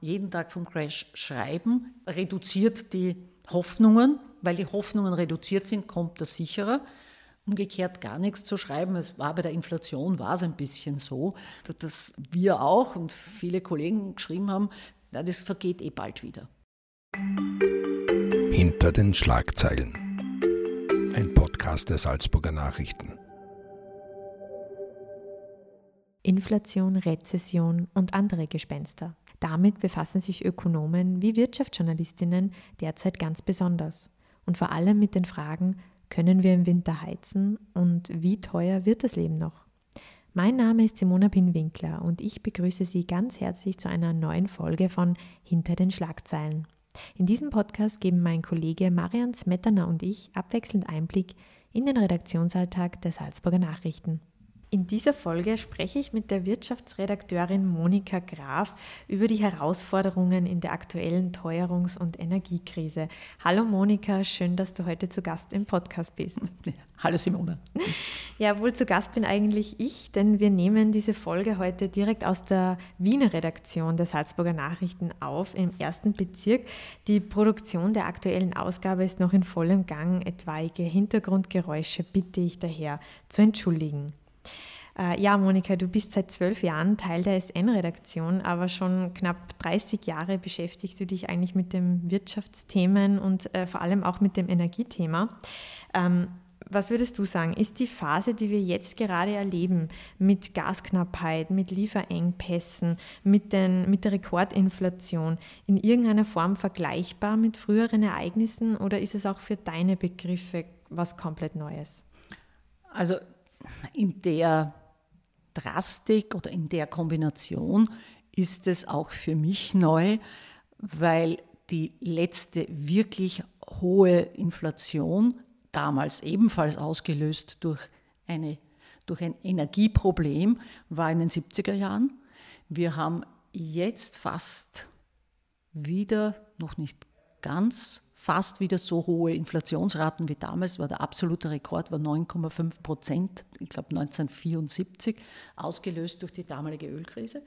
Jeden Tag vom Crash schreiben, reduziert die Hoffnungen, weil die Hoffnungen reduziert sind, kommt das sicherer. Umgekehrt gar nichts zu schreiben. Es war bei der Inflation war es ein bisschen so, dass wir auch und viele Kollegen geschrieben haben, na, das vergeht eh bald wieder. Hinter den Schlagzeilen. Ein Podcast der Salzburger Nachrichten. Inflation, Rezession und andere Gespenster. Damit befassen sich Ökonomen wie Wirtschaftsjournalistinnen derzeit ganz besonders. Und vor allem mit den Fragen, können wir im Winter heizen und wie teuer wird das Leben noch? Mein Name ist Simona Pinwinkler und ich begrüße Sie ganz herzlich zu einer neuen Folge von Hinter den Schlagzeilen. In diesem Podcast geben mein Kollege Marian Smetana und ich abwechselnd Einblick in den Redaktionsalltag der Salzburger Nachrichten. In dieser Folge spreche ich mit der Wirtschaftsredakteurin Monika Graf über die Herausforderungen in der aktuellen Teuerungs- und Energiekrise. Hallo Monika, schön, dass du heute zu Gast im Podcast bist. Hallo Simone. Ja, wohl zu Gast bin eigentlich ich, denn wir nehmen diese Folge heute direkt aus der Wiener Redaktion der Salzburger Nachrichten auf, im ersten Bezirk. Die Produktion der aktuellen Ausgabe ist noch in vollem Gang. Etwaige Hintergrundgeräusche bitte ich daher zu entschuldigen. Äh, ja, Monika, du bist seit zwölf Jahren Teil der SN-Redaktion, aber schon knapp 30 Jahre beschäftigst du dich eigentlich mit den Wirtschaftsthemen und äh, vor allem auch mit dem Energiethema. Ähm, was würdest du sagen, ist die Phase, die wir jetzt gerade erleben, mit Gasknappheit, mit Lieferengpässen, mit, den, mit der Rekordinflation, in irgendeiner Form vergleichbar mit früheren Ereignissen oder ist es auch für deine Begriffe was komplett Neues? Also in der Drastik oder in der Kombination ist es auch für mich neu, weil die letzte wirklich hohe Inflation, damals ebenfalls ausgelöst durch, eine, durch ein Energieproblem, war in den 70er Jahren. Wir haben jetzt fast wieder, noch nicht ganz, fast wieder so hohe Inflationsraten wie damals, war der absolute Rekord, war 9,5 Prozent, ich glaube 1974, ausgelöst durch die damalige Ölkrise.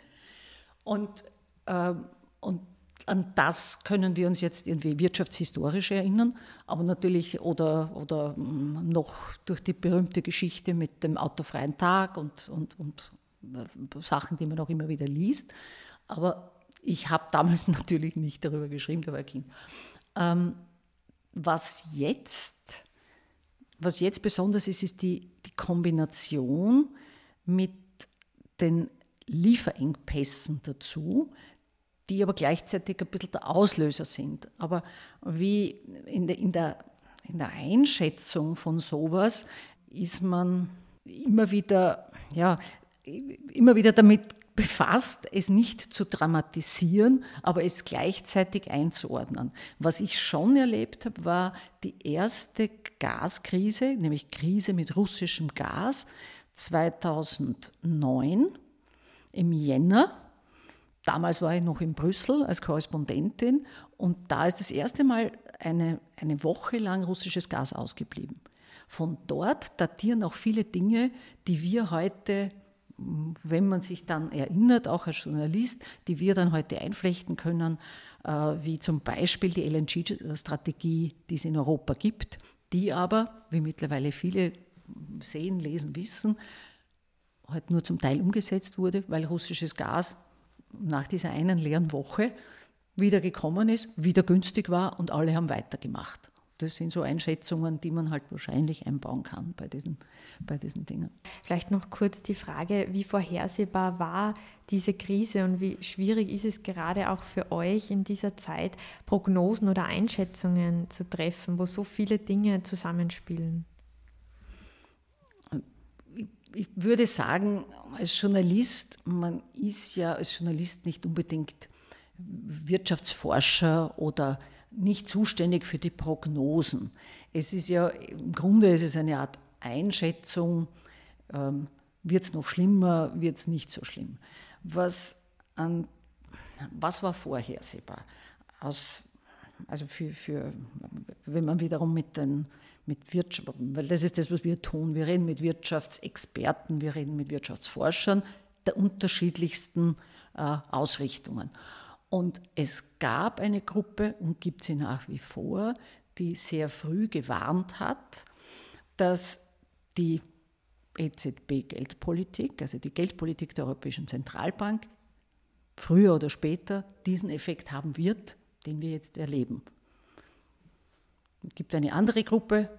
Und, äh, und an das können wir uns jetzt irgendwie wirtschaftshistorisch erinnern, aber natürlich oder, oder mm, noch durch die berühmte Geschichte mit dem autofreien Tag und, und, und äh, Sachen, die man auch immer wieder liest. Aber ich habe damals natürlich nicht darüber geschrieben, da war Kind. Ähm, was jetzt, was jetzt besonders ist, ist die, die Kombination mit den Lieferengpässen dazu, die aber gleichzeitig ein bisschen der Auslöser sind. Aber wie in der, in der, in der Einschätzung von sowas ist man immer wieder, ja, immer wieder damit befasst, es nicht zu dramatisieren, aber es gleichzeitig einzuordnen. Was ich schon erlebt habe, war die erste Gaskrise, nämlich Krise mit russischem Gas 2009 im Jänner. Damals war ich noch in Brüssel als Korrespondentin und da ist das erste Mal eine, eine Woche lang russisches Gas ausgeblieben. Von dort datieren auch viele Dinge, die wir heute wenn man sich dann erinnert, auch als Journalist, die wir dann heute einflechten können, äh, wie zum Beispiel die LNG-Strategie, die es in Europa gibt, die aber, wie mittlerweile viele sehen, lesen, wissen, heute nur zum Teil umgesetzt wurde, weil russisches Gas nach dieser einen leeren Woche wieder gekommen ist, wieder günstig war und alle haben weitergemacht. Das sind so Einschätzungen, die man halt wahrscheinlich einbauen kann bei diesen, bei diesen Dingen. Vielleicht noch kurz die Frage, wie vorhersehbar war diese Krise und wie schwierig ist es gerade auch für euch in dieser Zeit, Prognosen oder Einschätzungen zu treffen, wo so viele Dinge zusammenspielen? Ich würde sagen, als Journalist, man ist ja als Journalist nicht unbedingt Wirtschaftsforscher oder nicht zuständig für die Prognosen. Es ist ja im Grunde ist es eine Art Einschätzung, ähm, wird es noch schlimmer, wird es nicht so schlimm. Was, an, was war vorhersehbar? Aus, also für, für, wenn man wiederum mit den mit Wirtschaft, weil das ist das, was wir tun. Wir reden mit Wirtschaftsexperten, wir reden mit Wirtschaftsforschern der unterschiedlichsten äh, Ausrichtungen. Und es gab eine Gruppe und gibt sie nach wie vor, die sehr früh gewarnt hat, dass die EZB-Geldpolitik, also die Geldpolitik der Europäischen Zentralbank, früher oder später diesen Effekt haben wird, den wir jetzt erleben. Es gibt eine andere Gruppe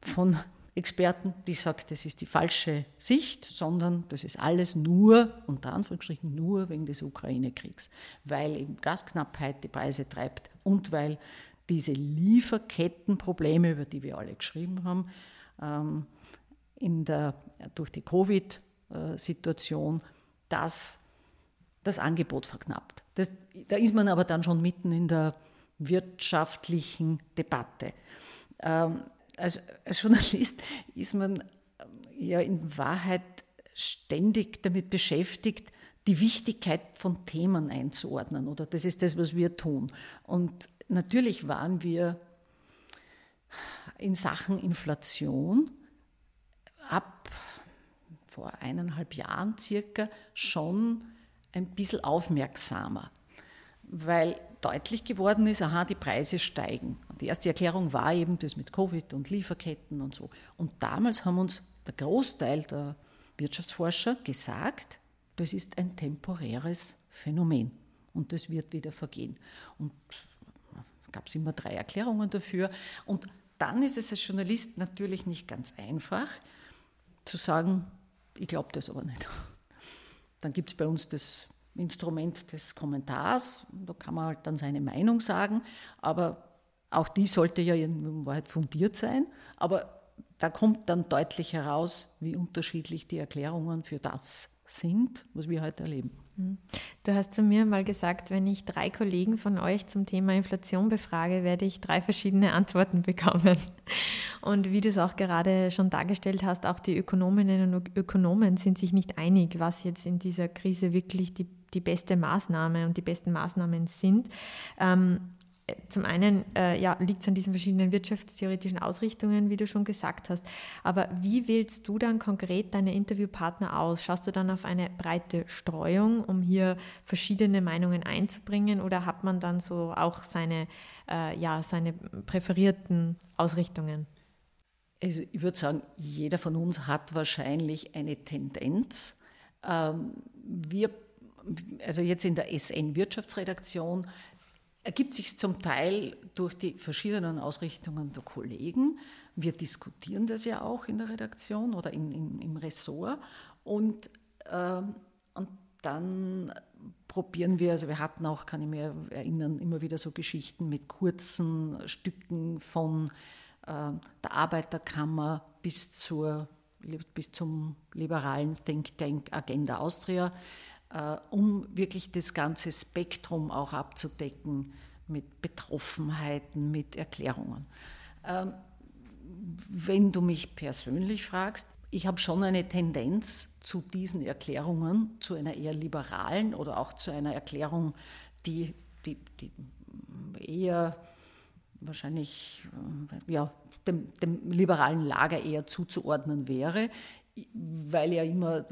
von Experten, die sagt, das ist die falsche Sicht, sondern das ist alles nur, unter Anführungsstrichen nur wegen des Ukraine-Kriegs, weil eben Gasknappheit die Preise treibt und weil diese Lieferkettenprobleme, über die wir alle geschrieben haben, ähm, in der, durch die Covid-Situation, das, das Angebot verknappt. Das, da ist man aber dann schon mitten in der wirtschaftlichen Debatte. Als, als Journalist ist man ähm, ja in Wahrheit ständig damit beschäftigt, die Wichtigkeit von Themen einzuordnen. Oder das ist das, was wir tun. Und natürlich waren wir in Sachen Inflation ab vor eineinhalb Jahren circa schon ein bisschen aufmerksamer, weil deutlich geworden ist, aha, die Preise steigen. Die erste Erklärung war eben das mit Covid und Lieferketten und so. Und damals haben uns der Großteil der Wirtschaftsforscher gesagt, das ist ein temporäres Phänomen und das wird wieder vergehen. Und gab es immer drei Erklärungen dafür. Und dann ist es als Journalist natürlich nicht ganz einfach zu sagen, ich glaube das aber nicht. Dann gibt es bei uns das Instrument des Kommentars, da kann man halt dann seine Meinung sagen, aber auch die sollte ja in Wahrheit fundiert sein, aber da kommt dann deutlich heraus, wie unterschiedlich die Erklärungen für das sind, was wir heute erleben. Mhm. Du hast zu mir mal gesagt, wenn ich drei Kollegen von euch zum Thema Inflation befrage, werde ich drei verschiedene Antworten bekommen. Und wie du es auch gerade schon dargestellt hast, auch die Ökonominnen und Ökonomen sind sich nicht einig, was jetzt in dieser Krise wirklich die, die beste Maßnahme und die besten Maßnahmen sind. Ähm, zum einen äh, ja, liegt es an diesen verschiedenen wirtschaftstheoretischen Ausrichtungen, wie du schon gesagt hast. Aber wie wählst du dann konkret deine Interviewpartner aus? Schaust du dann auf eine breite Streuung, um hier verschiedene Meinungen einzubringen? Oder hat man dann so auch seine, äh, ja, seine präferierten Ausrichtungen? Also ich würde sagen, jeder von uns hat wahrscheinlich eine Tendenz. Ähm, wir, also jetzt in der SN Wirtschaftsredaktion, ergibt sich zum Teil durch die verschiedenen Ausrichtungen der Kollegen. Wir diskutieren das ja auch in der Redaktion oder in, in, im Ressort. Und, äh, und dann probieren wir, also wir hatten auch, kann ich mir erinnern, immer wieder so Geschichten mit kurzen Stücken von äh, der Arbeiterkammer bis, zur, bis zum liberalen Think Tank Agenda Austria um wirklich das ganze Spektrum auch abzudecken mit Betroffenheiten, mit Erklärungen. Ähm, wenn du mich persönlich fragst, ich habe schon eine Tendenz zu diesen Erklärungen, zu einer eher liberalen oder auch zu einer Erklärung, die, die, die eher wahrscheinlich äh, ja, dem, dem, liberalen Lager eher zuzuordnen wäre, weil er immer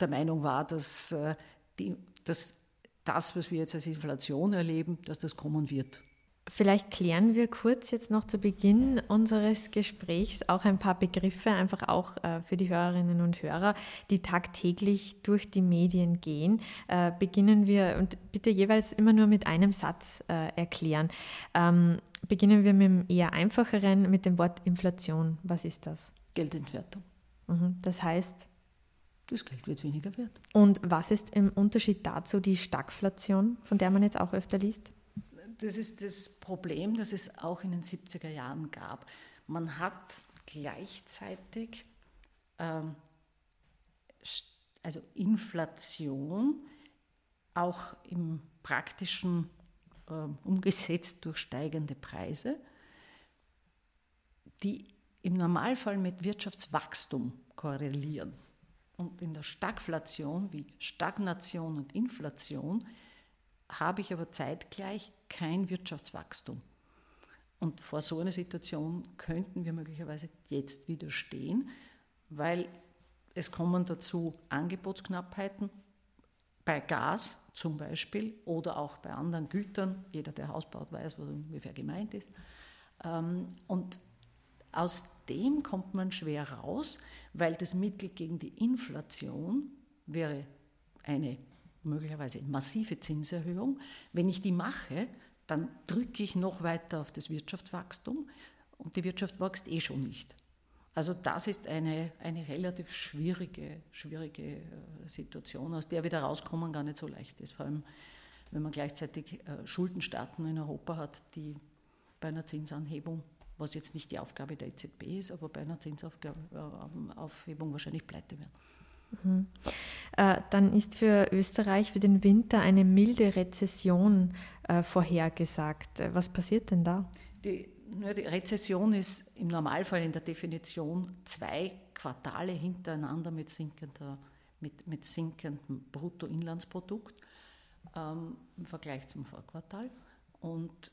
der Meinung war, dass äh, die, dass das, was wir jetzt als Inflation erleben, dass das kommen wird. Vielleicht klären wir kurz jetzt noch zu Beginn unseres Gesprächs auch ein paar Begriffe, einfach auch äh, für die Hörerinnen und Hörer, die tagtäglich durch die Medien gehen. Äh, beginnen wir und bitte jeweils immer nur mit einem Satz äh, erklären. Ähm, Beginnen wir mit dem eher einfacheren, mit dem Wort Inflation. Was ist das? Geldentwertung. Mhm. Das heißt, das Geld wird weniger wert. Und was ist im Unterschied dazu die Stagflation, von der man jetzt auch öfter liest? Das ist das Problem, das es auch in den 70er Jahren gab. Man hat gleichzeitig ähm, also Inflation auch im praktischen äh, umgesetzt durch steigende Preise, die im Normalfall mit Wirtschaftswachstum korrelieren. Und in der Stagflation wie Stagnation und Inflation habe ich aber zeitgleich kein Wirtschaftswachstum. Und vor so einer Situation könnten wir möglicherweise jetzt widerstehen, weil es kommen dazu Angebotsknappheiten bei Gas zum Beispiel oder auch bei anderen Gütern. Jeder, der Haus baut, weiß, was ungefähr gemeint ist. Ähm, und aus dem kommt man schwer raus, weil das Mittel gegen die Inflation wäre eine möglicherweise massive Zinserhöhung. Wenn ich die mache, dann drücke ich noch weiter auf das Wirtschaftswachstum und die Wirtschaft wächst eh schon nicht. Also das ist eine, eine relativ schwierige, schwierige äh, Situation, aus der wieder rauskommen gar nicht so leicht ist. Vor allem, wenn man gleichzeitig äh, Schuldenstaaten in Europa hat, die bei einer Zinsanhebung, was jetzt nicht die Aufgabe der EZB ist, aber bei einer Zinsaufhebung wahrscheinlich pleite werden. Mhm. Äh, dann ist für Österreich für den Winter eine milde Rezession vorhergesagt. Was passiert denn da? Die die Rezession ist im Normalfall in der Definition zwei Quartale hintereinander mit, sinkender, mit, mit sinkendem Bruttoinlandsprodukt ähm, im Vergleich zum Vorquartal. Und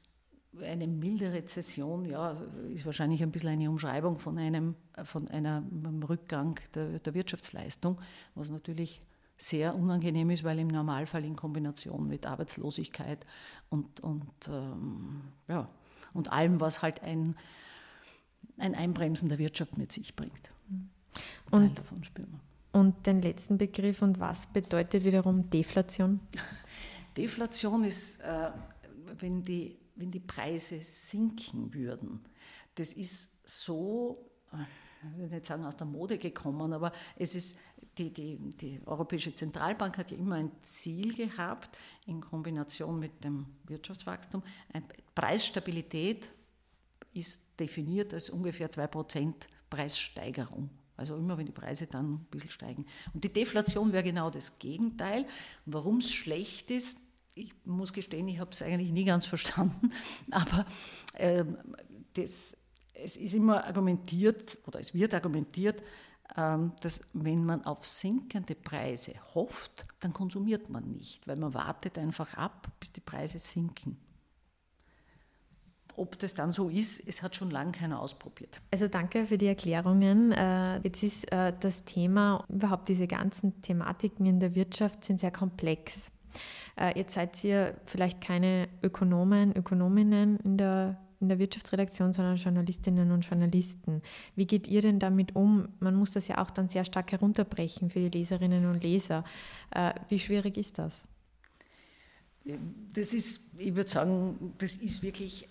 eine milde Rezession ja, ist wahrscheinlich ein bisschen eine Umschreibung von einem, von einem Rückgang der, der Wirtschaftsleistung, was natürlich sehr unangenehm ist, weil im Normalfall in Kombination mit Arbeitslosigkeit und, und ähm, ja, und allem, was halt ein, ein Einbremsen der Wirtschaft mit sich bringt. Und, und den letzten Begriff und was bedeutet wiederum Deflation? Deflation ist, äh, wenn, die, wenn die Preise sinken würden. Das ist so, ich will nicht sagen aus der Mode gekommen, aber es ist die, die, die Europäische Zentralbank hat ja immer ein Ziel gehabt, in Kombination mit dem Wirtschaftswachstum. Preisstabilität ist definiert als ungefähr 2% Preissteigerung. Also immer, wenn die Preise dann ein bisschen steigen. Und die Deflation wäre genau das Gegenteil. Warum es schlecht ist, ich muss gestehen, ich habe es eigentlich nie ganz verstanden, aber äh, das, es ist immer argumentiert oder es wird argumentiert, ähm, dass wenn man auf sinkende Preise hofft, dann konsumiert man nicht, weil man wartet einfach ab, bis die Preise sinken. Ob das dann so ist, es hat schon lange keiner ausprobiert. Also danke für die Erklärungen. Äh, jetzt ist äh, das Thema, überhaupt diese ganzen Thematiken in der Wirtschaft sind sehr komplex. Äh, jetzt seid ihr vielleicht keine Ökonomen, Ökonominnen in der in der Wirtschaftsredaktion, sondern Journalistinnen und Journalisten. Wie geht ihr denn damit um? Man muss das ja auch dann sehr stark herunterbrechen für die Leserinnen und Leser. Äh, wie schwierig ist das? Das ist, ich würde sagen, das ist wirklich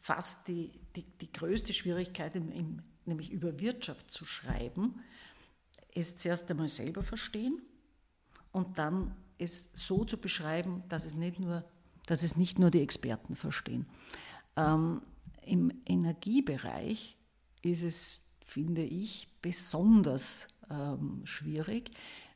fast die, die, die größte Schwierigkeit, im, im, nämlich über Wirtschaft zu schreiben, es zuerst einmal selber verstehen und dann es so zu beschreiben, dass es nicht nur, dass es nicht nur die Experten verstehen. Ähm, Im Energiebereich ist es, finde ich, besonders ähm, schwierig,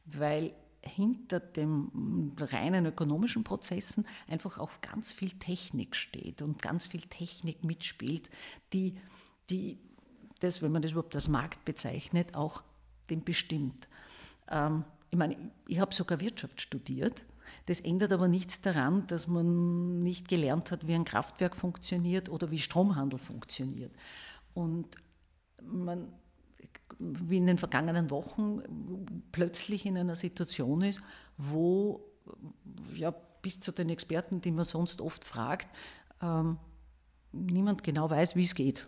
weil hinter den reinen ökonomischen Prozessen einfach auch ganz viel Technik steht und ganz viel Technik mitspielt, die, die das, wenn man das überhaupt als Markt bezeichnet, auch den bestimmt. Ähm, ich meine, ich habe sogar Wirtschaft studiert das ändert aber nichts daran, dass man nicht gelernt hat, wie ein Kraftwerk funktioniert oder wie Stromhandel funktioniert. Und man, wie in den vergangenen Wochen, plötzlich in einer Situation ist, wo ja, bis zu den Experten, die man sonst oft fragt, ähm, niemand genau weiß, wie es geht.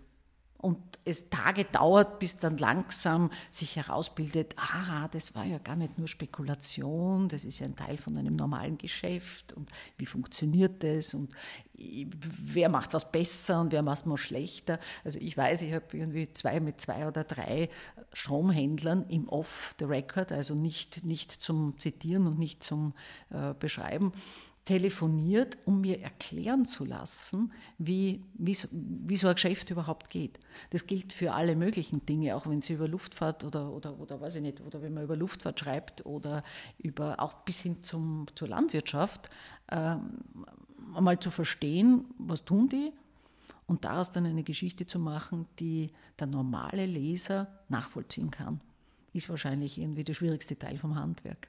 Und es Tage dauert, bis dann langsam sich herausbildet, ah, das war ja gar nicht nur Spekulation, das ist ja ein Teil von einem normalen Geschäft und wie funktioniert das? Und wer macht was besser und wer macht was schlechter. Also ich weiß, ich habe irgendwie zwei mit zwei oder drei Stromhändlern im Off the Record, also nicht, nicht zum Zitieren und nicht zum äh, Beschreiben, telefoniert, um mir erklären zu lassen, wie, wie, so, wie so ein Geschäft überhaupt geht. Das gilt für alle möglichen Dinge, auch wenn Sie über Luftfahrt oder, oder, oder weiß ich nicht, oder wenn man über Luftfahrt schreibt oder über, auch bis hin zum, zur Landwirtschaft, äh, einmal zu verstehen, was tun die und daraus dann eine Geschichte zu machen, die der normale Leser nachvollziehen kann, ist wahrscheinlich irgendwie der schwierigste Teil vom Handwerk.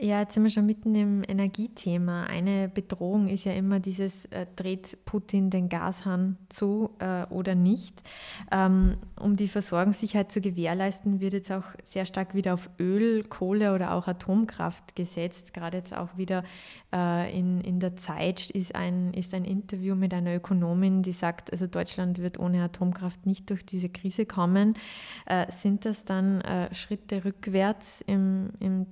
Ja, jetzt sind wir schon mitten im Energiethema. Eine Bedrohung ist ja immer dieses, äh, dreht Putin den Gashahn zu äh, oder nicht. Ähm, um die Versorgungssicherheit zu gewährleisten, wird jetzt auch sehr stark wieder auf Öl, Kohle oder auch Atomkraft gesetzt. Gerade jetzt auch wieder äh, in, in der Zeit ist ein, ist ein Interview mit einer Ökonomin, die sagt, also Deutschland wird ohne Atomkraft nicht durch diese Krise kommen. Äh, sind das dann äh, Schritte rückwärts im, im,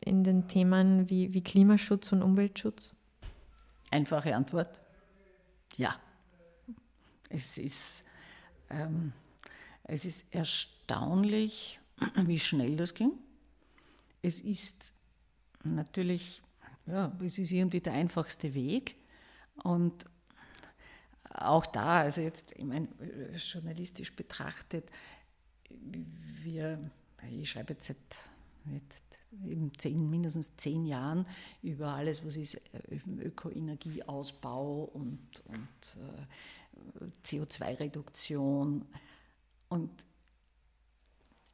in den Themen wie, wie Klimaschutz und Umweltschutz? Einfache Antwort, ja. Es ist, ähm, es ist erstaunlich, wie schnell das ging. Es ist natürlich, ja, es ist irgendwie der einfachste Weg. Und auch da, also jetzt, ich meine, journalistisch betrachtet, wir, ich schreibe jetzt seit eben zehn, mindestens zehn Jahren über alles, was ist äh, Ökoenergieausbau und, und äh, CO2-Reduktion. Und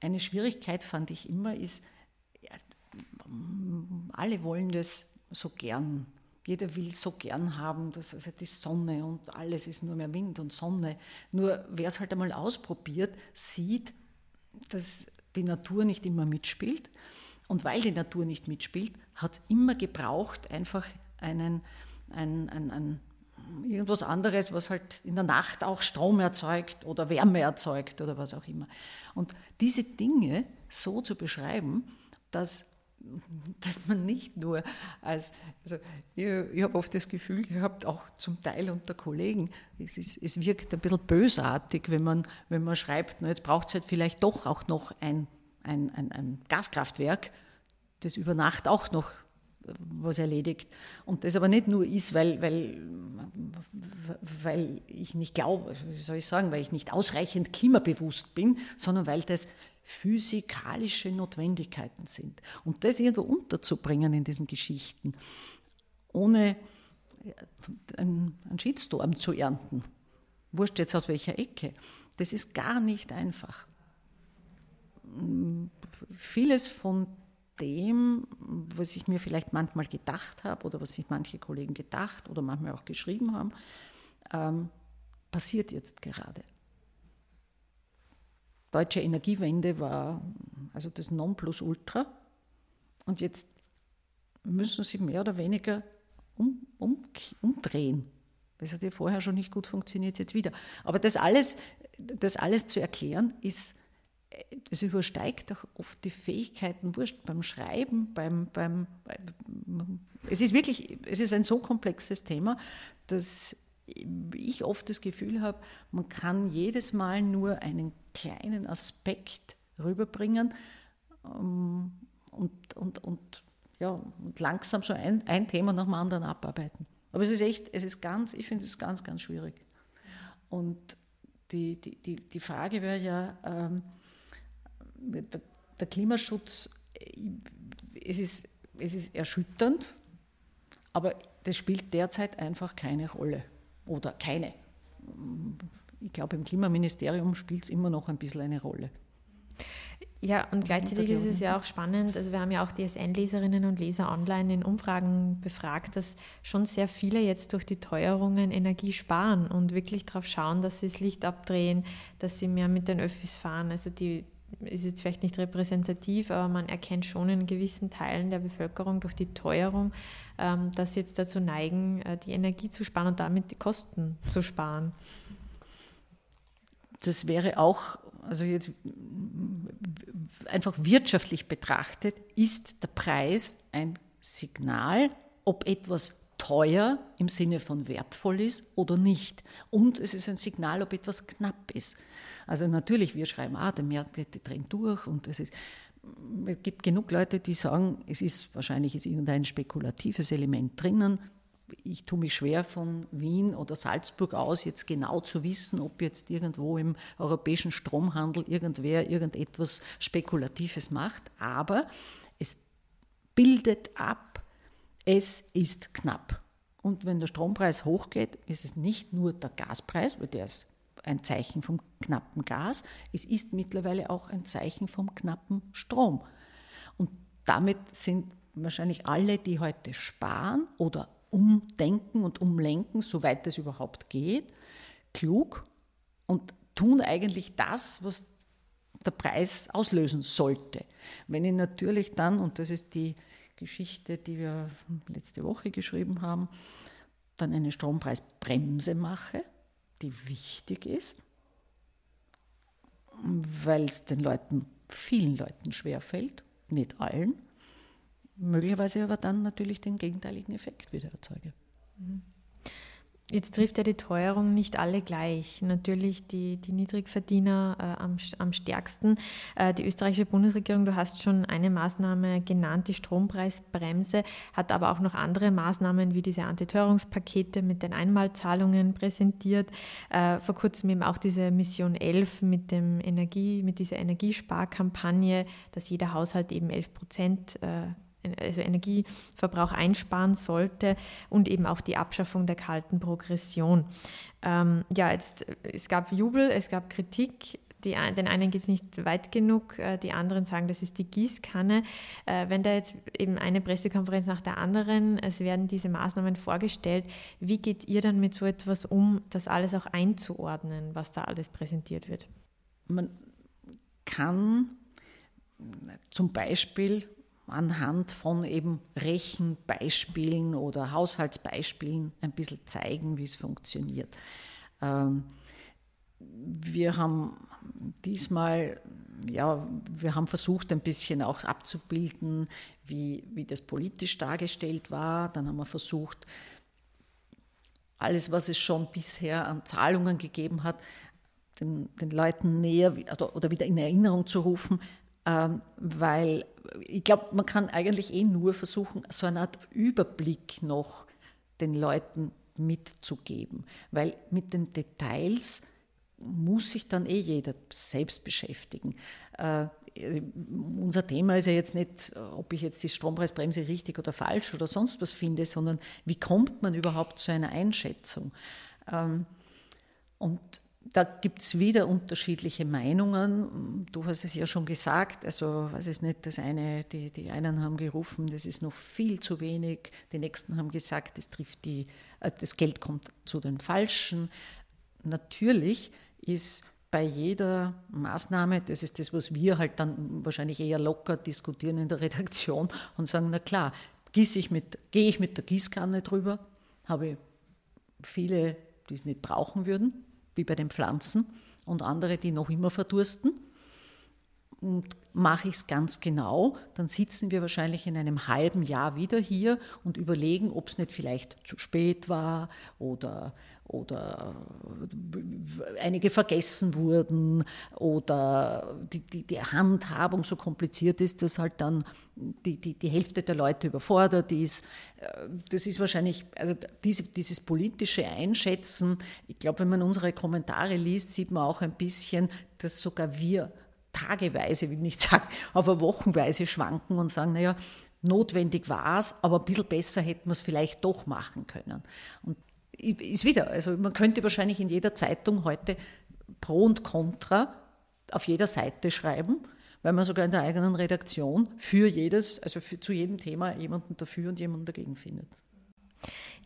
eine Schwierigkeit fand ich immer ist, alle wollen das so gern. Jeder will so gern haben, dass also die Sonne und alles ist nur mehr Wind und Sonne. Nur wer es halt einmal ausprobiert, sieht, dass die Natur nicht immer mitspielt und weil die Natur nicht mitspielt, hat es immer gebraucht, einfach einen, ein, ein, ein, irgendwas anderes, was halt in der Nacht auch Strom erzeugt oder Wärme erzeugt oder was auch immer. Und diese Dinge so zu beschreiben, dass, dass man nicht nur als, also ich, ich habe oft das Gefühl gehabt, auch zum Teil unter Kollegen, es, ist, es wirkt ein bisschen bösartig, wenn man, wenn man schreibt, na, jetzt braucht es halt vielleicht doch auch noch ein ein, ein, ein Gaskraftwerk, das über Nacht auch noch was erledigt. Und das aber nicht nur ist, weil, weil, weil ich nicht glaube, soll ich sagen, weil ich nicht ausreichend klimabewusst bin, sondern weil das physikalische Notwendigkeiten sind. Und das irgendwo unterzubringen in diesen Geschichten, ohne einen Shitstorm zu ernten, wurscht jetzt aus welcher Ecke, das ist gar nicht einfach vieles von dem, was ich mir vielleicht manchmal gedacht habe oder was sich manche Kollegen gedacht oder manchmal auch geschrieben haben, ähm, passiert jetzt gerade. Deutsche Energiewende war also das Nonplusultra und jetzt müssen sie mehr oder weniger um, um, umdrehen. Das hat ja vorher schon nicht gut funktioniert, jetzt wieder. Aber das alles, das alles zu erklären, ist es übersteigt auch oft die Fähigkeiten, wurscht, beim Schreiben, beim, beim, es ist wirklich, es ist ein so komplexes Thema, dass ich oft das Gefühl habe, man kann jedes Mal nur einen kleinen Aspekt rüberbringen ähm, und, und, und, ja, und langsam so ein, ein Thema nach dem anderen abarbeiten. Aber es ist echt, es ist ganz, ich finde es ganz, ganz schwierig. Und die, die, die, die Frage wäre ja, ähm, der, der Klimaschutz, es ist, es ist erschütternd, aber das spielt derzeit einfach keine Rolle oder keine. Ich glaube, im Klimaministerium spielt es immer noch ein bisschen eine Rolle. Ja, und gleichzeitig ist es ja auch spannend, also wir haben ja auch DSN-Leserinnen und Leser online in Umfragen befragt, dass schon sehr viele jetzt durch die Teuerungen Energie sparen und wirklich darauf schauen, dass sie das Licht abdrehen, dass sie mehr mit den Öffis fahren. Also die, ist jetzt vielleicht nicht repräsentativ, aber man erkennt schon in gewissen Teilen der Bevölkerung durch die Teuerung, ähm, dass sie jetzt dazu neigen, äh, die Energie zu sparen und damit die Kosten zu sparen. das wäre auch, also jetzt einfach wirtschaftlich betrachtet, ist der Preis ein Signal, ob etwas teuer im Sinne von wertvoll ist oder nicht. Und es ist ein Signal, ob etwas knapp ist. Also natürlich, wir schreiben, ah, der Markt dreht durch und es ist, es gibt genug Leute, die sagen, es ist wahrscheinlich ist irgendein spekulatives Element drinnen. Ich tue mich schwer von Wien oder Salzburg aus jetzt genau zu wissen, ob jetzt irgendwo im europäischen Stromhandel irgendwer irgendetwas Spekulatives macht. Aber es bildet ab, es ist knapp. Und wenn der Strompreis hochgeht, ist es nicht nur der Gaspreis, weil der ist ein Zeichen vom knappen Gas, es ist mittlerweile auch ein Zeichen vom knappen Strom. Und damit sind wahrscheinlich alle, die heute sparen oder umdenken und umlenken, soweit es überhaupt geht, klug und tun eigentlich das, was der Preis auslösen sollte. Wenn ich natürlich dann, und das ist die Geschichte, die wir letzte Woche geschrieben haben, dann eine Strompreisbremse mache, die wichtig ist, weil es den Leuten, vielen Leuten schwerfällt, nicht allen, möglicherweise aber dann natürlich den gegenteiligen Effekt wieder erzeuge. Mhm. Jetzt trifft ja die Teuerung nicht alle gleich. Natürlich die, die Niedrigverdiener äh, am, am stärksten. Äh, die österreichische Bundesregierung, du hast schon eine Maßnahme genannt, die Strompreisbremse, hat aber auch noch andere Maßnahmen wie diese Antiteuerungspakete mit den Einmalzahlungen präsentiert. Äh, vor kurzem eben auch diese Mission 11 mit, dem Energie, mit dieser Energiesparkampagne, dass jeder Haushalt eben 11 Prozent äh, also Energieverbrauch einsparen sollte und eben auch die Abschaffung der kalten Progression. Ähm, ja, jetzt, es gab Jubel, es gab Kritik. Die, den einen geht es nicht weit genug, äh, die anderen sagen, das ist die Gießkanne. Äh, wenn da jetzt eben eine Pressekonferenz nach der anderen, es werden diese Maßnahmen vorgestellt, wie geht ihr dann mit so etwas um, das alles auch einzuordnen, was da alles präsentiert wird? Man kann zum Beispiel anhand von eben Rechenbeispielen oder Haushaltsbeispielen ein bisschen zeigen, wie es funktioniert. Ähm, wir haben diesmal, ja, wir haben versucht, ein bisschen auch abzubilden, wie, wie das politisch dargestellt war. Dann haben wir versucht, alles, was es schon bisher an Zahlungen gegeben hat, den, den Leuten näher oder wieder in Erinnerung zu rufen, ähm, weil ich glaube, man kann eigentlich eh nur versuchen, so eine Art Überblick noch den Leuten mitzugeben, weil mit den Details muss sich dann eh jeder selbst beschäftigen. Äh, unser Thema ist ja jetzt nicht, ob ich jetzt die Strompreisbremse richtig oder falsch oder sonst was finde, sondern wie kommt man überhaupt zu einer Einschätzung? Ähm, und da gibt es wieder unterschiedliche Meinungen. Du hast es ja schon gesagt, also weiß ich nicht, das eine, die, die einen haben gerufen, das ist noch viel zu wenig, die nächsten haben gesagt, das trifft die, äh, das Geld kommt zu den Falschen. Natürlich ist bei jeder Maßnahme, das ist das, was wir halt dann wahrscheinlich eher locker diskutieren in der Redaktion und sagen, na klar, gieße ich mit, gehe ich mit der Gießkanne drüber, habe viele, die es nicht brauchen würden, wie bei den Pflanzen und andere, die noch immer verdursten. Und mache ich es ganz genau, dann sitzen wir wahrscheinlich in einem halben Jahr wieder hier und überlegen, ob es nicht vielleicht zu spät war oder oder einige vergessen wurden oder die, die, die, Handhabung so kompliziert ist, dass halt dann die, die, die Hälfte der Leute überfordert ist. Das ist wahrscheinlich, also diese, dieses politische Einschätzen, ich glaube, wenn man unsere Kommentare liest, sieht man auch ein bisschen, dass sogar wir tageweise, will ich nicht sagen, aber wochenweise schwanken und sagen, naja, notwendig war es, aber ein bisschen besser hätten wir es vielleicht doch machen können. Und ist wieder, also man könnte wahrscheinlich in jeder Zeitung heute Pro und Contra auf jeder Seite schreiben, weil man sogar in der eigenen Redaktion für jedes, also für, zu jedem Thema jemanden dafür und jemanden dagegen findet.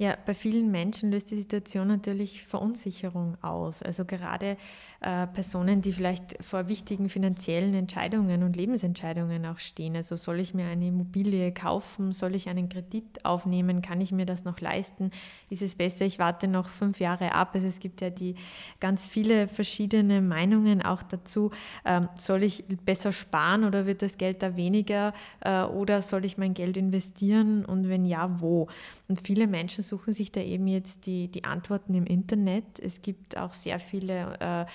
Ja, bei vielen Menschen löst die Situation natürlich Verunsicherung aus. Also gerade äh, Personen, die vielleicht vor wichtigen finanziellen Entscheidungen und Lebensentscheidungen auch stehen. Also soll ich mir eine Immobilie kaufen? Soll ich einen Kredit aufnehmen? Kann ich mir das noch leisten? Ist es besser, ich warte noch fünf Jahre ab? Also es gibt ja die ganz viele verschiedene Meinungen auch dazu. Ähm, soll ich besser sparen oder wird das Geld da weniger? Äh, oder soll ich mein Geld investieren? Und wenn ja, wo? Und viele Menschen suchen sich da eben jetzt die, die Antworten im Internet. Es gibt auch sehr viele äh,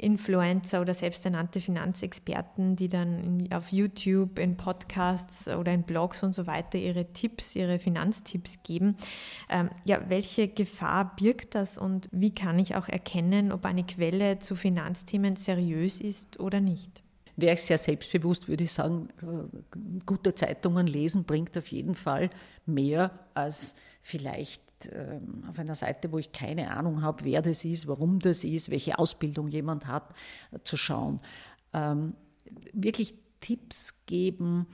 Influencer oder selbsternannte Finanzexperten, die dann in, auf YouTube, in Podcasts oder in Blogs und so weiter ihre Tipps, ihre Finanztipps geben. Ähm, ja, welche Gefahr birgt das und wie kann ich auch erkennen, ob eine Quelle zu Finanzthemen seriös ist oder nicht? Wäre ich sehr selbstbewusst, würde ich sagen, äh, gute Zeitungen lesen bringt auf jeden Fall mehr als vielleicht ähm, auf einer Seite, wo ich keine Ahnung habe, wer das ist, warum das ist, welche Ausbildung jemand hat, äh, zu schauen. Ähm, wirklich Tipps geben.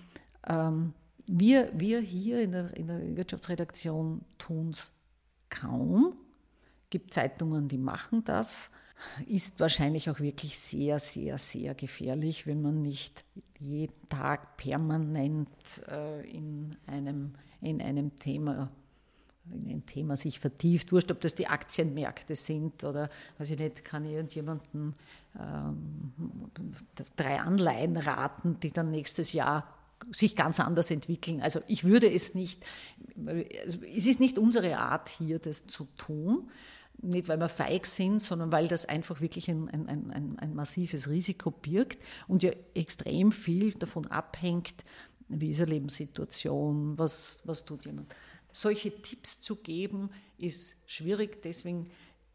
Ähm, wir, wir hier in der, in der Wirtschaftsredaktion tun es kaum. Es gibt Zeitungen, die machen das ist wahrscheinlich auch wirklich sehr, sehr, sehr gefährlich, wenn man nicht jeden Tag permanent äh, in, einem, in einem Thema in ein Thema sich vertieft, wurscht, ob das die Aktienmärkte sind oder, weiß ich nicht, kann irgendjemanden ähm, drei Anleihen raten, die dann nächstes Jahr sich ganz anders entwickeln. Also ich würde es nicht, also es ist nicht unsere Art hier, das zu tun nicht weil wir feig sind, sondern weil das einfach wirklich ein, ein, ein, ein massives Risiko birgt und ja extrem viel davon abhängt, wie ist eine Lebenssituation, was, was tut jemand. Solche Tipps zu geben, ist schwierig, deswegen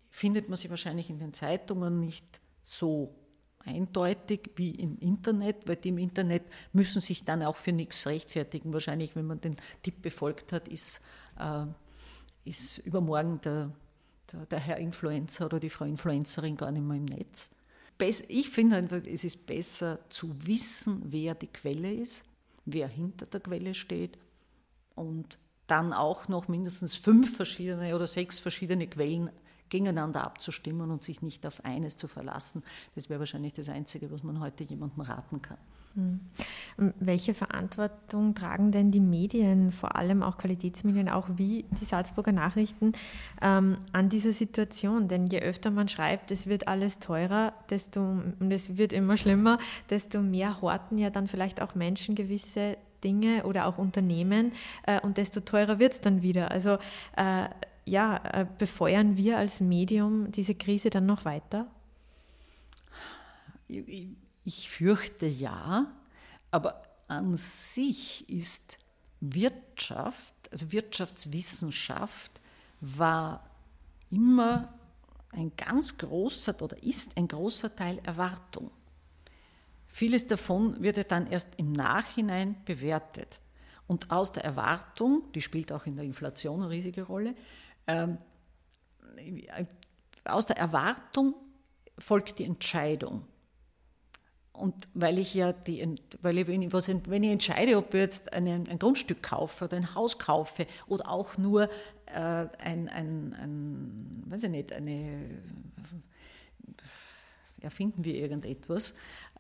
findet man sie wahrscheinlich in den Zeitungen nicht so eindeutig wie im Internet, weil die im Internet müssen sich dann auch für nichts rechtfertigen. Wahrscheinlich, wenn man den Tipp befolgt hat, ist, äh, ist übermorgen der, der, Herr Influencer oder die Frau Influencerin gar nicht mehr im Netz. Ich finde einfach, es ist besser zu wissen, wer die Quelle ist, wer hinter der Quelle steht und dann auch noch mindestens fünf verschiedene oder sechs verschiedene Quellen gegeneinander abzustimmen und sich nicht auf eines zu verlassen. Das wäre wahrscheinlich das Einzige, was man heute jemandem raten kann. Hm. Welche Verantwortung tragen denn die Medien, vor allem auch Qualitätsmedien, auch wie die Salzburger Nachrichten, ähm, an dieser Situation? Denn je öfter man schreibt, es wird alles teurer, desto, es wird immer schlimmer, desto mehr horten ja dann vielleicht auch Menschen gewisse Dinge oder auch Unternehmen äh, und desto teurer wird es dann wieder. Also äh, ja, äh, befeuern wir als Medium diese Krise dann noch weiter? Ich, ich fürchte ja, aber an sich ist Wirtschaft, also Wirtschaftswissenschaft, war immer ein ganz großer oder ist ein großer Teil Erwartung. Vieles davon wird ja dann erst im Nachhinein bewertet. Und aus der Erwartung, die spielt auch in der Inflation eine riesige Rolle, ähm, aus der Erwartung folgt die Entscheidung. Und weil ich ja die, weil ich, wenn, ich was, wenn ich entscheide, ob ich jetzt ein, ein Grundstück kaufe oder ein Haus kaufe oder auch nur äh, ein, ein, ein, weiß ich nicht, eine, erfinden wir irgendetwas,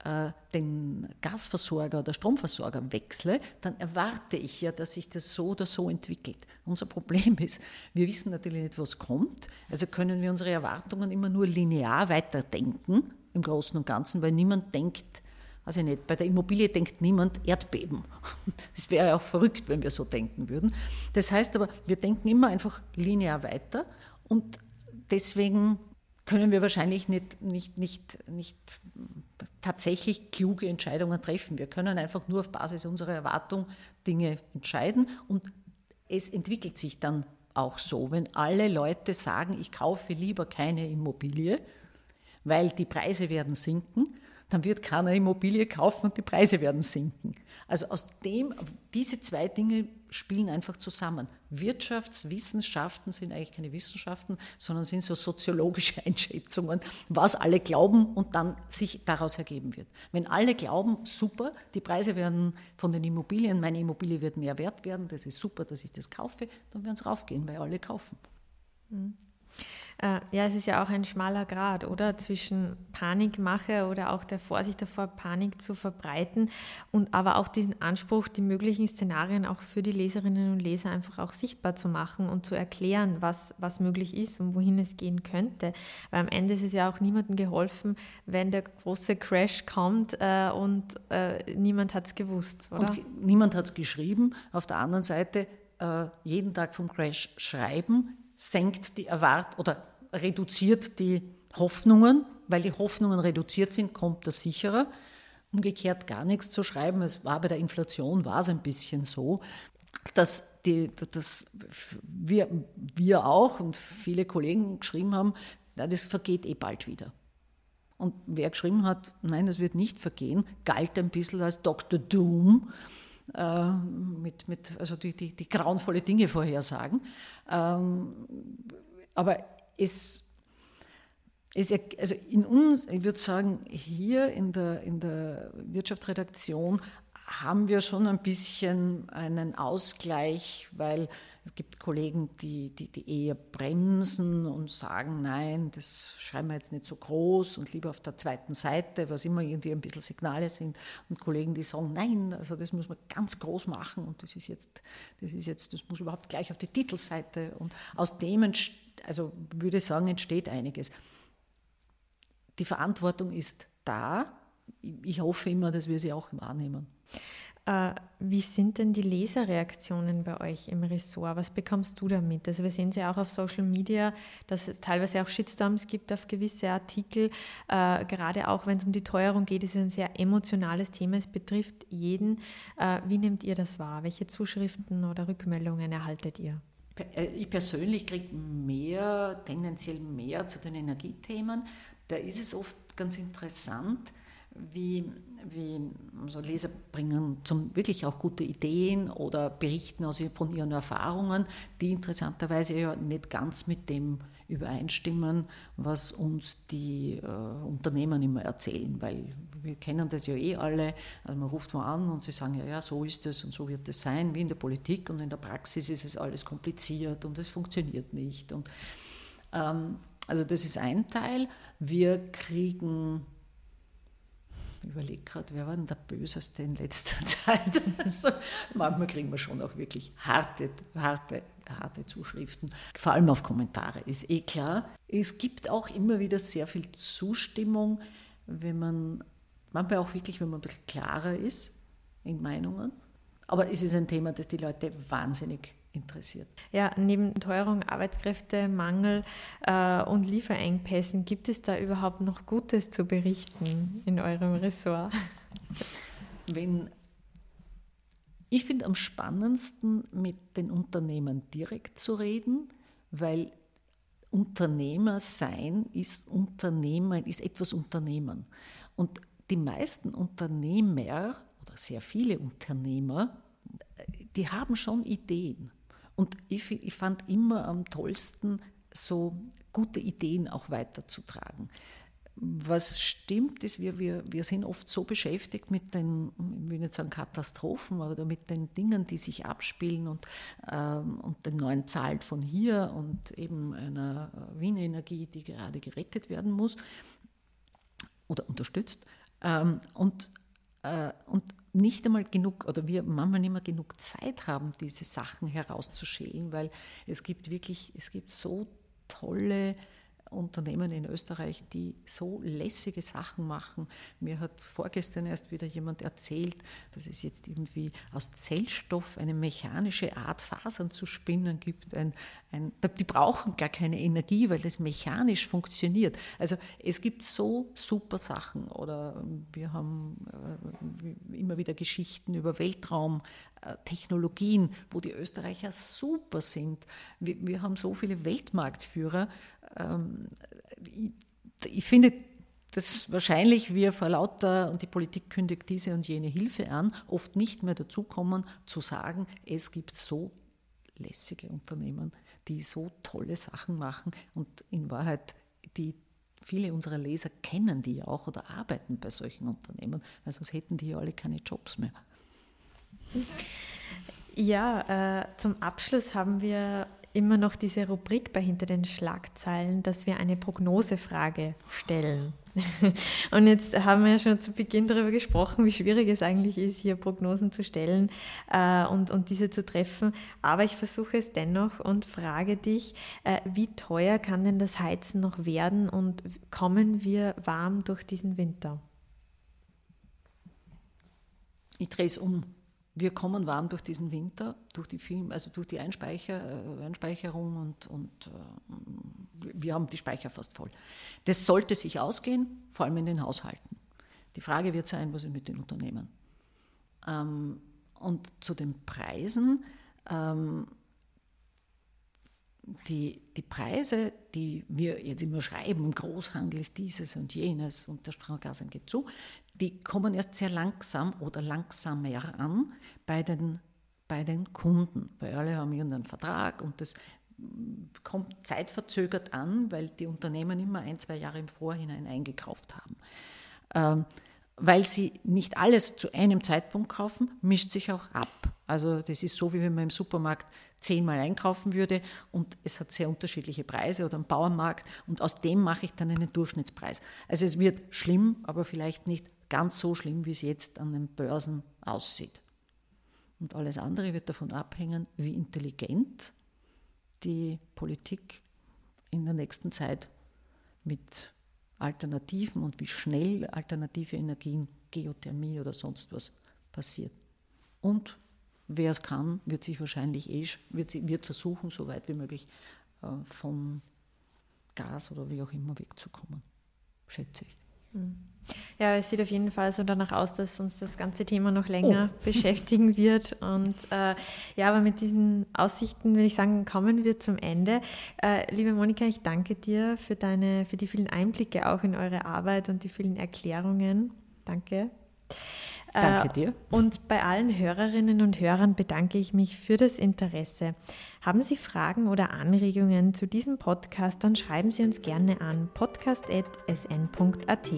äh, den Gasversorger oder Stromversorger wechsle, dann erwarte ich ja, dass sich das so oder so entwickelt. Unser Problem ist, wir wissen natürlich nicht, was kommt, also können wir unsere Erwartungen immer nur linear weiterdenken im Großen und Ganzen, weil niemand denkt, also ich nicht, bei der Immobilie denkt niemand Erdbeben. Das wäre ja auch verrückt, wenn wir so denken würden. Das heißt aber, wir denken immer einfach linear weiter und deswegen können wir wahrscheinlich nicht, nicht, nicht, nicht tatsächlich kluge Entscheidungen treffen. Wir können einfach nur auf Basis unserer Erwartung Dinge entscheiden und es entwickelt sich dann auch so, wenn alle Leute sagen, ich kaufe lieber keine Immobilie, weil die Preise werden sinken, dann wird keiner Immobilie kaufen und die Preise werden sinken. Also aus dem, diese zwei Dinge spielen einfach zusammen. Wirtschaftswissenschaften sind eigentlich keine Wissenschaften, sondern sind so soziologische Einschätzungen, was alle glauben und dann sich daraus ergeben wird. Wenn alle glauben, super, die Preise werden von den Immobilien, meine Immobilie wird mehr wert werden, das ist super, dass ich das kaufe, dann werden es raufgehen, weil alle kaufen. Mhm. Äh, ja, es ist ja auch ein schmaler Grad, oder? Zwischen Panikmache oder auch der Vorsicht davor, Panik zu verbreiten und aber auch diesen Anspruch, die möglichen Szenarien auch für die Leserinnen und Leser einfach auch sichtbar zu machen und zu erklären, was, was möglich ist und wohin es gehen könnte. Weil am Ende ist es ja auch niemandem geholfen, wenn der große Crash kommt äh, und äh, niemand hat es gewusst, oder? Und niemand hat es geschrieben. Auf der anderen Seite äh, jeden Tag vom Crash schreiben, senkt die Erwart oder reduziert die Hoffnungen, weil die Hoffnungen reduziert sind, kommt das sicherer. Umgekehrt gar nichts zu schreiben. Es war bei der Inflation war es ein bisschen so, dass, die, dass wir, wir auch und viele Kollegen geschrieben haben, na, das vergeht eh bald wieder. Und wer geschrieben hat, nein, das wird nicht vergehen, galt ein bisschen als Dr. Doom, äh, mit, mit, also die, die, die grauenvolle Dinge vorhersagen. Ähm, aber es, es, also in uns, ich würde sagen, hier in der, in der Wirtschaftsredaktion haben wir schon ein bisschen einen Ausgleich, weil es gibt Kollegen, die, die, die eher bremsen und sagen, nein, das schreiben wir jetzt nicht so groß und lieber auf der zweiten Seite, was immer irgendwie ein bisschen Signale sind. Und Kollegen, die sagen, nein, also das muss man ganz groß machen und das ist jetzt, das ist jetzt, das muss überhaupt gleich auf die Titelseite. Und aus dem, also würde ich sagen, entsteht einiges. Die Verantwortung ist da. Ich hoffe immer, dass wir sie auch wahrnehmen. Äh, wie sind denn die Leserreaktionen bei euch im Ressort? Was bekommst du damit? Also wir sehen es ja auch auf Social Media, dass es teilweise auch Shitstorms gibt auf gewisse Artikel. Äh, gerade auch wenn es um die Teuerung geht, ist es ein sehr emotionales Thema. Es betrifft jeden. Äh, wie nehmt ihr das wahr? Welche Zuschriften oder Rückmeldungen erhaltet ihr? Äh, ich persönlich kriege mehr, tendenziell mehr zu den Energiethemen. Da ist es oft ganz interessant, wie, wie also Leser bringen zum, wirklich auch gute Ideen oder berichten also von ihren Erfahrungen, die interessanterweise ja nicht ganz mit dem übereinstimmen, was uns die äh, Unternehmen immer erzählen, weil wir kennen das ja eh alle. Also man ruft mal an und sie sagen, ja, ja, so ist es und so wird es sein, wie in der Politik und in der Praxis ist es alles kompliziert und es funktioniert nicht. Und, ähm, also das ist ein Teil. Wir kriegen ich überlege gerade, wer war denn der Böseste in letzter Zeit? Also, manchmal kriegen wir schon auch wirklich harte, harte, harte Zuschriften, vor allem auf Kommentare, ist eh klar. Es gibt auch immer wieder sehr viel Zustimmung, wenn man, manchmal auch wirklich, wenn man ein bisschen klarer ist in Meinungen. Aber es ist ein Thema, das die Leute wahnsinnig interessiert. Ja, neben Teuerung, Arbeitskräftemangel äh, und Lieferengpässen, gibt es da überhaupt noch Gutes zu berichten in eurem Ressort? Wenn ich finde am spannendsten, mit den Unternehmern direkt zu reden, weil Unternehmer sein ist Unternehmer, ist etwas Unternehmen. Und die meisten Unternehmer oder sehr viele Unternehmer, die haben schon Ideen. Und ich, ich fand immer am tollsten, so gute Ideen auch weiterzutragen. Was stimmt, ist, wir, wir, wir sind oft so beschäftigt mit den, ich will nicht sagen Katastrophen, aber mit den Dingen, die sich abspielen und, ähm, und den neuen Zahlen von hier und eben einer Wiener Energie, die gerade gerettet werden muss oder unterstützt. Ähm, und, äh, und nicht einmal genug oder wir manchmal nicht mehr genug Zeit haben, diese Sachen herauszuschälen, weil es gibt wirklich, es gibt so tolle Unternehmen in Österreich, die so lässige Sachen machen. Mir hat vorgestern erst wieder jemand erzählt, dass es jetzt irgendwie aus Zellstoff eine mechanische Art Fasern zu spinnen gibt. Ein, ein, die brauchen gar keine Energie, weil das mechanisch funktioniert. Also es gibt so super Sachen. Oder wir haben äh, immer wieder Geschichten über Weltraumtechnologien, wo die Österreicher super sind. Wir, wir haben so viele Weltmarktführer ähm, ich, ich finde, dass wahrscheinlich wir vor lauter, und die Politik kündigt diese und jene Hilfe an, oft nicht mehr dazukommen zu sagen, es gibt so lässige Unternehmen, die so tolle Sachen machen und in Wahrheit die viele unserer Leser kennen die ja auch oder arbeiten bei solchen Unternehmen, weil sonst hätten die ja alle keine Jobs mehr. Ja, äh, zum Abschluss haben wir immer noch diese Rubrik bei Hinter den Schlagzeilen, dass wir eine Prognosefrage stellen. Und jetzt haben wir ja schon zu Beginn darüber gesprochen, wie schwierig es eigentlich ist, hier Prognosen zu stellen äh, und, und diese zu treffen. Aber ich versuche es dennoch und frage dich, äh, wie teuer kann denn das Heizen noch werden und kommen wir warm durch diesen Winter? Ich drehe es um wir kommen warm durch diesen Winter, durch die Film, also durch die Einspeicher, äh, Einspeicherung und, und äh, wir haben die Speicher fast voll. Das sollte sich ausgehen, vor allem in den Haushalten. Die Frage wird sein, was ist mit den Unternehmen? Ähm, und zu den Preisen, ähm, die, die Preise, die wir jetzt immer schreiben, im Großhandel ist dieses und jenes und der Stromgas geht zu, die kommen erst sehr langsam oder langsamer an bei den, bei den Kunden, weil alle haben irgendeinen Vertrag und das kommt zeitverzögert an, weil die Unternehmen immer ein, zwei Jahre im Vorhinein eingekauft haben. Ähm, weil sie nicht alles zu einem Zeitpunkt kaufen, mischt sich auch ab. Also das ist so, wie wenn man im Supermarkt zehnmal einkaufen würde und es hat sehr unterschiedliche Preise oder im Bauernmarkt und aus dem mache ich dann einen Durchschnittspreis. Also es wird schlimm, aber vielleicht nicht ganz so schlimm, wie es jetzt an den Börsen aussieht. Und alles andere wird davon abhängen, wie intelligent die Politik in der nächsten Zeit mit Alternativen und wie schnell alternative Energien, Geothermie oder sonst was passiert. Und wer es kann, wird sich wahrscheinlich eh, wird, wird versuchen, so weit wie möglich äh, vom Gas oder wie auch immer wegzukommen, schätze ich. Ja, es sieht auf jeden Fall so danach aus, dass uns das ganze Thema noch länger oh. beschäftigen wird. Und äh, ja, aber mit diesen Aussichten würde ich sagen, kommen wir zum Ende. Äh, liebe Monika, ich danke dir für deine, für die vielen Einblicke auch in eure Arbeit und die vielen Erklärungen. Danke. Danke äh, dir. Und bei allen Hörerinnen und Hörern bedanke ich mich für das Interesse. Haben Sie Fragen oder Anregungen zu diesem Podcast, dann schreiben Sie uns gerne an podcast.sn.at.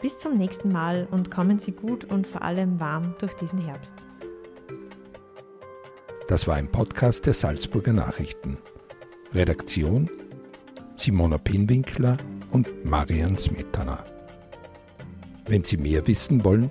Bis zum nächsten Mal und kommen Sie gut und vor allem warm durch diesen Herbst. Das war ein Podcast der Salzburger Nachrichten. Redaktion Simona Pinwinkler und Marian Smetana. Wenn Sie mehr wissen wollen,